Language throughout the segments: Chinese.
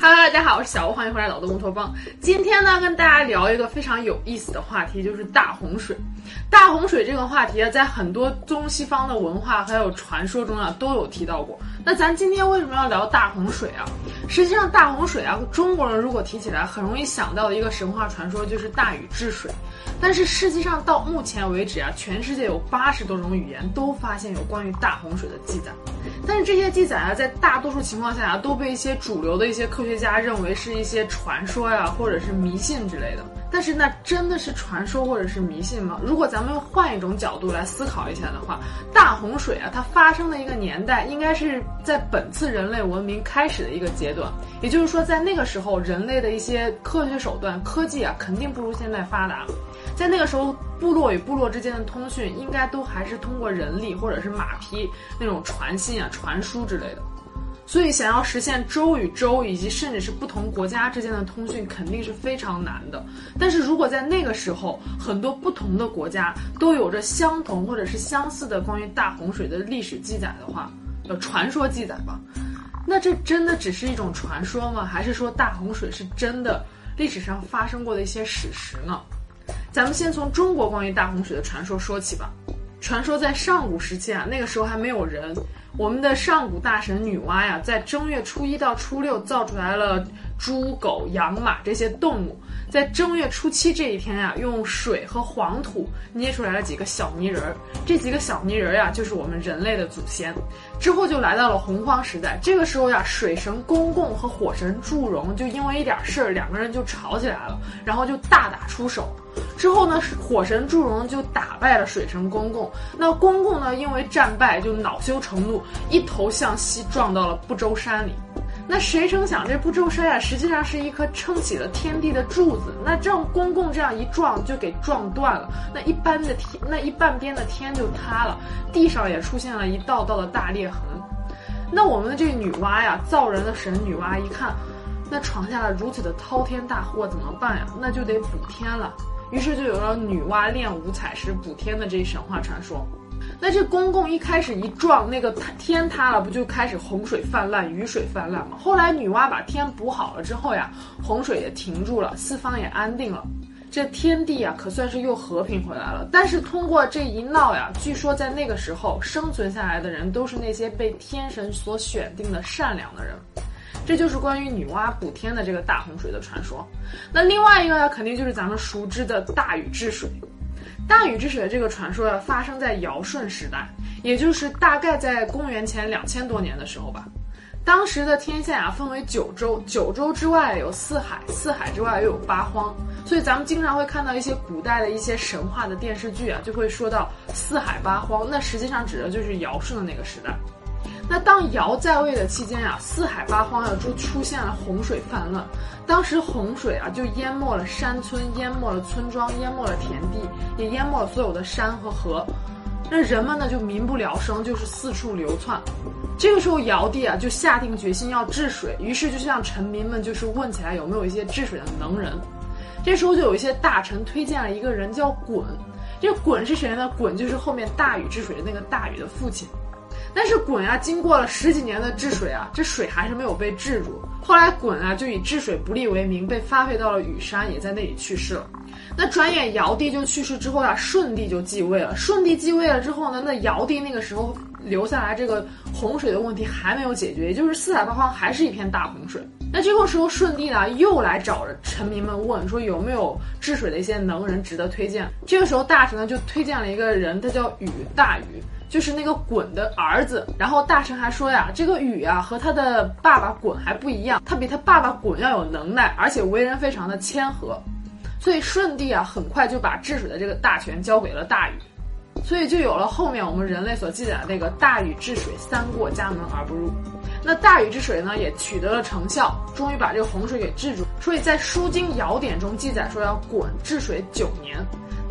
哈喽大家好，我是小吴，欢迎回来老动乌托邦。今天呢，跟大家聊一个非常有意思的话题，就是大洪水。大洪水这个话题啊，在很多中西方的文化还有传说中啊，都有提到过。那咱今天为什么要聊大洪水啊？实际上，大洪水啊，中国人如果提起来，很容易想到的一个神话传说就是大禹治水。但是实际上到目前为止啊，全世界有八十多种语言都发现有关于大洪水的记载。但是这些记载啊，在大多数情况下啊，都被一些主流的一些科学学家认为是一些传说呀，或者是迷信之类的。但是那真的是传说或者是迷信吗？如果咱们换一种角度来思考一下的话，大洪水啊，它发生的一个年代应该是在本次人类文明开始的一个阶段。也就是说，在那个时候，人类的一些科学手段、科技啊，肯定不如现在发达。在那个时候，部落与部落之间的通讯应该都还是通过人力或者是马匹那种传信啊、传输之类的。所以，想要实现州与州以及甚至是不同国家之间的通讯，肯定是非常难的。但是如果在那个时候，很多不同的国家都有着相同或者是相似的关于大洪水的历史记载的话，呃，传说记载吧，那这真的只是一种传说吗？还是说大洪水是真的历史上发生过的一些史实呢？咱们先从中国关于大洪水的传说说起吧。传说在上古时期啊，那个时候还没有人。我们的上古大神女娲呀，在正月初一到初六造出来了猪、狗、羊、马这些动物，在正月初七这一天呀，用水和黄土捏出来了几个小泥人儿。这几个小泥人儿呀，就是我们人类的祖先。之后就来到了洪荒时代，这个时候呀，水神公公和火神祝融就因为一点事儿，两个人就吵起来了，然后就大打出手。之后呢，火神祝融就打败了水神公公。那公公呢，因为战败就恼羞成怒，一头向西撞到了不周山里。那谁成想，这不周山呀，实际上是一颗撑起了天地的柱子。那这样公公这样一撞，就给撞断了。那一般的天，那一半边的天就塌了，地上也出现了一道道的大裂痕。那我们的这个女娲呀，造人的神女娲一看，那闯下了如此的滔天大祸，怎么办呀？那就得补天了。于是就有了女娲炼五彩石补天的这一神话传说。那这公公一开始一撞，那个天塌了，不就开始洪水泛滥、雨水泛滥吗？后来女娲把天补好了之后呀，洪水也停住了，四方也安定了，这天地啊可算是又和平回来了。但是通过这一闹呀，据说在那个时候生存下来的人都是那些被天神所选定的善良的人。这就是关于女娲补天的这个大洪水的传说。那另外一个呢，肯定就是咱们熟知的大禹治水。大禹治水的这个传说呀，发生在尧舜时代，也就是大概在公元前两千多年的时候吧。当时的天下啊，分为九州，九州之外有四海，四海之外又有八荒。所以咱们经常会看到一些古代的一些神话的电视剧啊，就会说到四海八荒，那实际上指的就是尧舜的那个时代。那当尧在位的期间呀，四海八荒啊就出现了洪水泛滥。当时洪水啊就淹没了山村，淹没了村庄，淹没了田地，也淹没了所有的山和河。那人们呢就民不聊生，就是四处流窜。这个时候尧帝啊就下定决心要治水，于是就向臣民们就是问起来有没有一些治水的能人。这时候就有一些大臣推荐了一个人叫鲧。这鲧是谁呢？鲧就是后面大禹治水的那个大禹的父亲。但是鲧啊，经过了十几年的治水啊，这水还是没有被治住。后来鲧啊，就以治水不力为名，被发配到了羽山，也在那里去世了。那转眼尧帝就去世之后啊，舜帝就继位了。舜帝继位了之后呢，那尧帝那个时候留下来这个洪水的问题还没有解决，也就是四海八荒还是一片大洪水。那这个时候舜帝呢，又来找着臣民们问说有没有治水的一些能人值得推荐。这个时候大臣呢就推荐了一个人，他叫禹，大禹。就是那个鲧的儿子，然后大臣还说呀，这个禹啊和他的爸爸鲧还不一样，他比他爸爸鲧要有能耐，而且为人非常的谦和，所以舜帝啊很快就把治水的这个大权交给了大禹，所以就有了后面我们人类所记载的那个大禹治水三过家门而不入。那大禹治水呢也取得了成效，终于把这个洪水给治住。所以在《书经尧典》中记载说要鲧治水九年。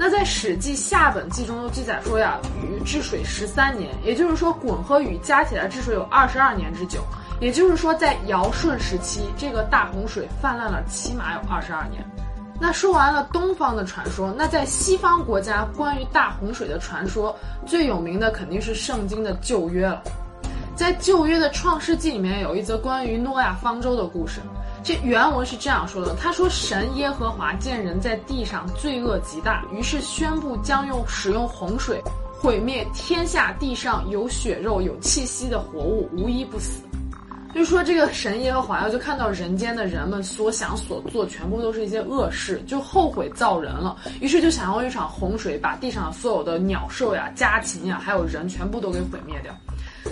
那在《史记夏本纪》中又记载说呀，禹治水十三年，也就是说，鲧和禹加起来治水有二十二年之久。也就是说，在尧舜时期，这个大洪水泛滥了起码有二十二年。那说完了东方的传说，那在西方国家关于大洪水的传说最有名的肯定是圣经的旧约了。在旧约的创世纪里面有一则关于诺亚方舟的故事。这原文是这样说的：他说，神耶和华见人在地上罪恶极大，于是宣布将用使用洪水毁灭天下地上有血肉有气息的活物，无一不死。就说，这个神耶和华呀，就看到人间的人们所想所做，全部都是一些恶事，就后悔造人了，于是就想用一场洪水把地上所有的鸟兽呀、家禽呀，还有人全部都给毁灭掉。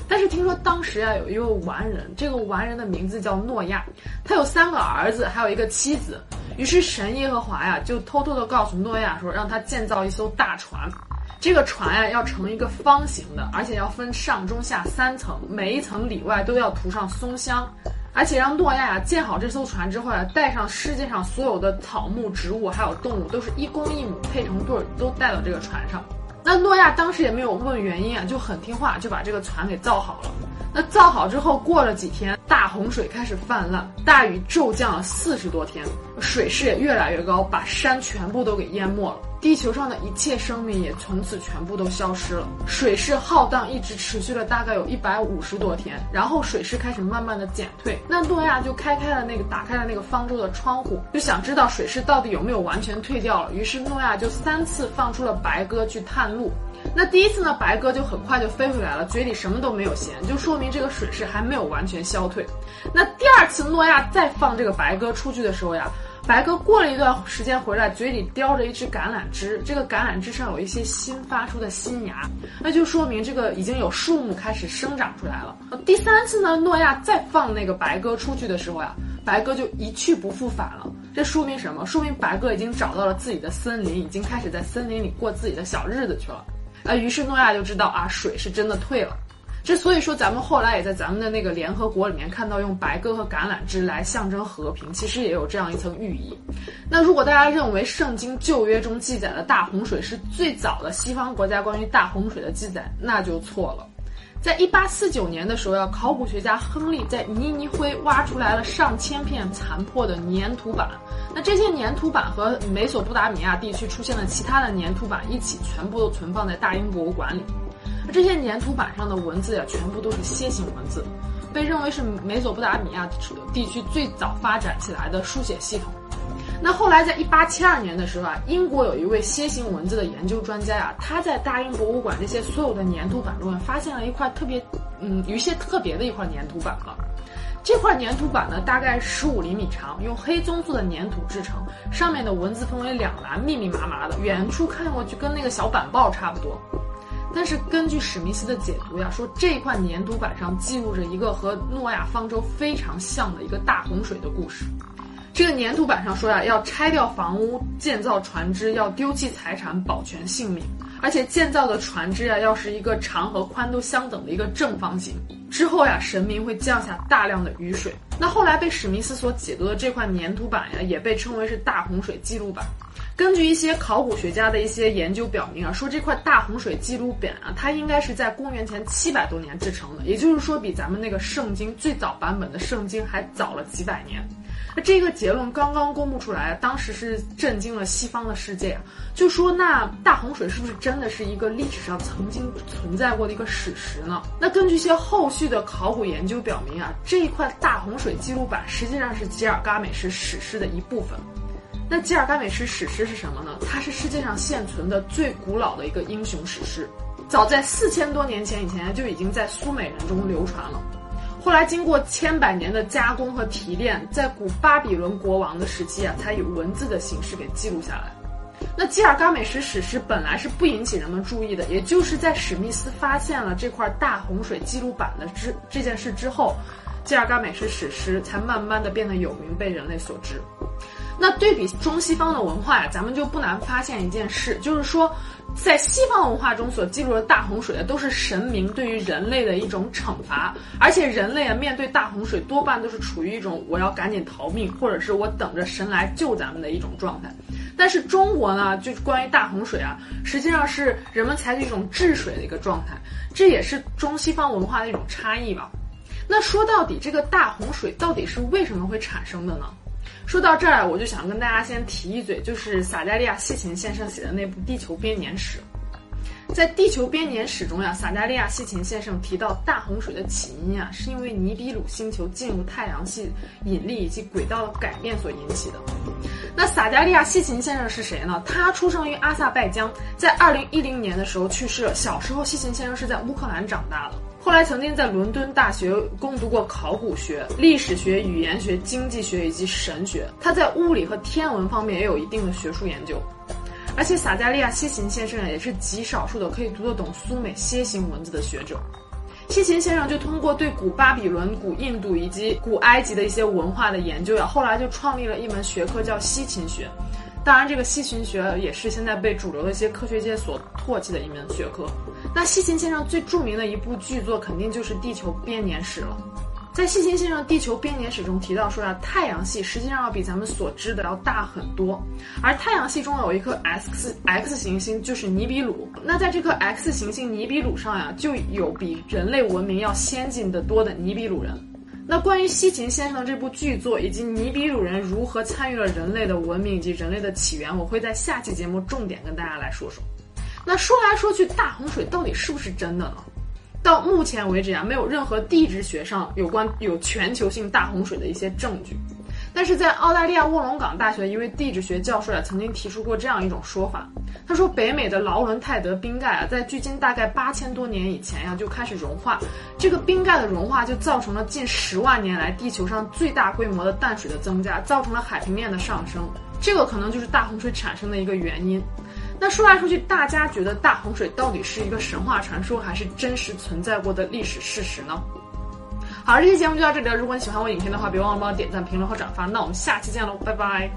但是听说当时呀，有一位完人，这个完人的名字叫诺亚，他有三个儿子，还有一个妻子。于是神耶和华呀，就偷偷的告诉诺亚说，让他建造一艘大船。这个船呀，要成一个方形的，而且要分上中下三层，每一层里外都要涂上松香，而且让诺亚呀建好这艘船之后呀，带上世界上所有的草木植物还有动物，都是一公一母配成对儿，都带到这个船上。那诺亚当时也没有问原因啊，就很听话，就把这个船给造好了。那造好之后，过了几天，大洪水开始泛滥，大雨骤降了四十多天，水势也越来越高，把山全部都给淹没了。地球上的一切生命也从此全部都消失了。水势浩荡，一直持续了大概有一百五十多天，然后水势开始慢慢的减退。那诺亚就开开了那个打开了那个方舟的窗户，就想知道水势到底有没有完全退掉了。于是诺亚就三次放出了白鸽去探路。那第一次呢，白鸽就很快就飞回来了，嘴里什么都没有衔，就说明这个水势还没有完全消退。那第二次诺亚再放这个白鸽出去的时候呀。白鸽过了一段时间回来，嘴里叼着一只橄榄枝，这个橄榄枝上有一些新发出的新芽，那就说明这个已经有树木开始生长出来了。第三次呢，诺亚再放那个白鸽出去的时候呀，白鸽就一去不复返了。这说明什么？说明白鸽已经找到了自己的森林，已经开始在森林里过自己的小日子去了。啊，于是诺亚就知道啊，水是真的退了。之所以说咱们后来也在咱们的那个联合国里面看到用白鸽和橄榄枝来象征和平，其实也有这样一层寓意。那如果大家认为圣经旧约中记载的大洪水是最早的西方国家关于大洪水的记载，那就错了。在一八四九年的时候，要考古学家亨利在尼尼灰挖出来了上千片残破的粘土板，那这些粘土板和美索不达米亚地区出现的其他的粘土板一起，全部都存放在大英博物馆里。这些粘土板上的文字呀，全部都是楔形文字，被认为是美索不达米亚地区最早发展起来的书写系统。那后来在一八七二年的时候啊，英国有一位楔形文字的研究专家呀，他在大英博物馆这些所有的粘土板中发现了一块特别，嗯，有一些特别的一块粘土板了。这块粘土板呢，大概十五厘米长，用黑棕色的粘土制成，上面的文字分为两栏，密密麻麻的，远处看过去跟那个小板报差不多。但是根据史密斯的解读呀，说这块粘土板上记录着一个和诺亚方舟非常像的一个大洪水的故事。这个粘土板上说呀，要拆掉房屋，建造船只，要丢弃财产，保全性命。而且建造的船只啊，要是一个长和宽都相等的一个正方形。之后呀，神明会降下大量的雨水。那后来被史密斯所解读的这块粘土板呀，也被称为是大洪水记录板。根据一些考古学家的一些研究表明啊，说这块大洪水记录本啊，它应该是在公元前七百多年制成的，也就是说比咱们那个圣经最早版本的圣经还早了几百年。那这个结论刚刚公布出来，当时是震惊了西方的世界啊，就说那大洪水是不是真的是一个历史上曾经存在过的一个史实呢？那根据一些后续的考古研究表明啊，这一块大洪水记录板实际上是吉尔伽美什史诗的一部分。那吉尔伽美什史诗是什么呢？它是世界上现存的最古老的一个英雄史诗，早在四千多年前以前就已经在苏美人中流传了。后来经过千百年的加工和提炼，在古巴比伦国王的时期啊，才以文字的形式给记录下来。那吉尔伽美什史诗本来是不引起人们注意的，也就是在史密斯发现了这块大洪水记录板的之这件事之后，吉尔伽美什史诗才慢慢的变得有名，被人类所知。那对比中西方的文化呀，咱们就不难发现一件事，就是说，在西方文化中所记录的大洪水啊，都是神明对于人类的一种惩罚，而且人类啊面对大洪水多半都是处于一种我要赶紧逃命，或者是我等着神来救咱们的一种状态。但是中国呢，就是关于大洪水啊，实际上是人们采取一种治水的一个状态，这也是中西方文化的一种差异吧。那说到底，这个大洪水到底是为什么会产生的呢？说到这儿，我就想跟大家先提一嘴，就是撒加利亚·西琴先生写的那部《地球编年史》。在地球编年史中呀，撒加利亚西琴先生提到大洪水的起因啊，是因为尼比鲁星球进入太阳系引力以及轨道的改变所引起的。那撒加利亚西琴先生是谁呢？他出生于阿塞拜疆，在二零一零年的时候去世了。小时候，西琴先生是在乌克兰长大的，后来曾经在伦敦大学攻读过考古学、历史学、语言学、经济学以及神学。他在物理和天文方面也有一定的学术研究。而且，撒加利亚西琴先生也是极少数的可以读得懂苏美楔形文字的学者。西琴先生就通过对古巴比伦、古印度以及古埃及的一些文化的研究呀，后来就创立了一门学科叫西琴学。当然，这个西琴学也是现在被主流的一些科学界所唾弃的一门学科。那西琴先生最著名的一部巨作，肯定就是《地球编年史》了。在西琴先生《地球编年史》中提到说呀，太阳系实际上要比咱们所知的要大很多，而太阳系中有一颗 X X 行星，就是尼比鲁。那在这颗 X 行星尼比鲁上呀，就有比人类文明要先进的多的尼比鲁人。那关于西琴先生这部巨作以及尼比鲁人如何参与了人类的文明以及人类的起源，我会在下期节目重点跟大家来说说。那说来说去，大洪水到底是不是真的呢？到目前为止啊，没有任何地质学上有关有全球性大洪水的一些证据。但是在澳大利亚卧龙岗大学一位地质学教授啊，曾经提出过这样一种说法。他说，北美的劳伦泰德冰盖啊，在距今大概八千多年以前呀，就开始融化。这个冰盖的融化就造成了近十万年来地球上最大规模的淡水的增加，造成了海平面的上升。这个可能就是大洪水产生的一个原因。那说来说去，大家觉得大洪水到底是一个神话传说，还是真实存在过的历史事实呢？好，这期节目就到这里了。如果你喜欢我影片的话，别忘了帮我点赞、评论和转发。那我们下期见喽，拜拜。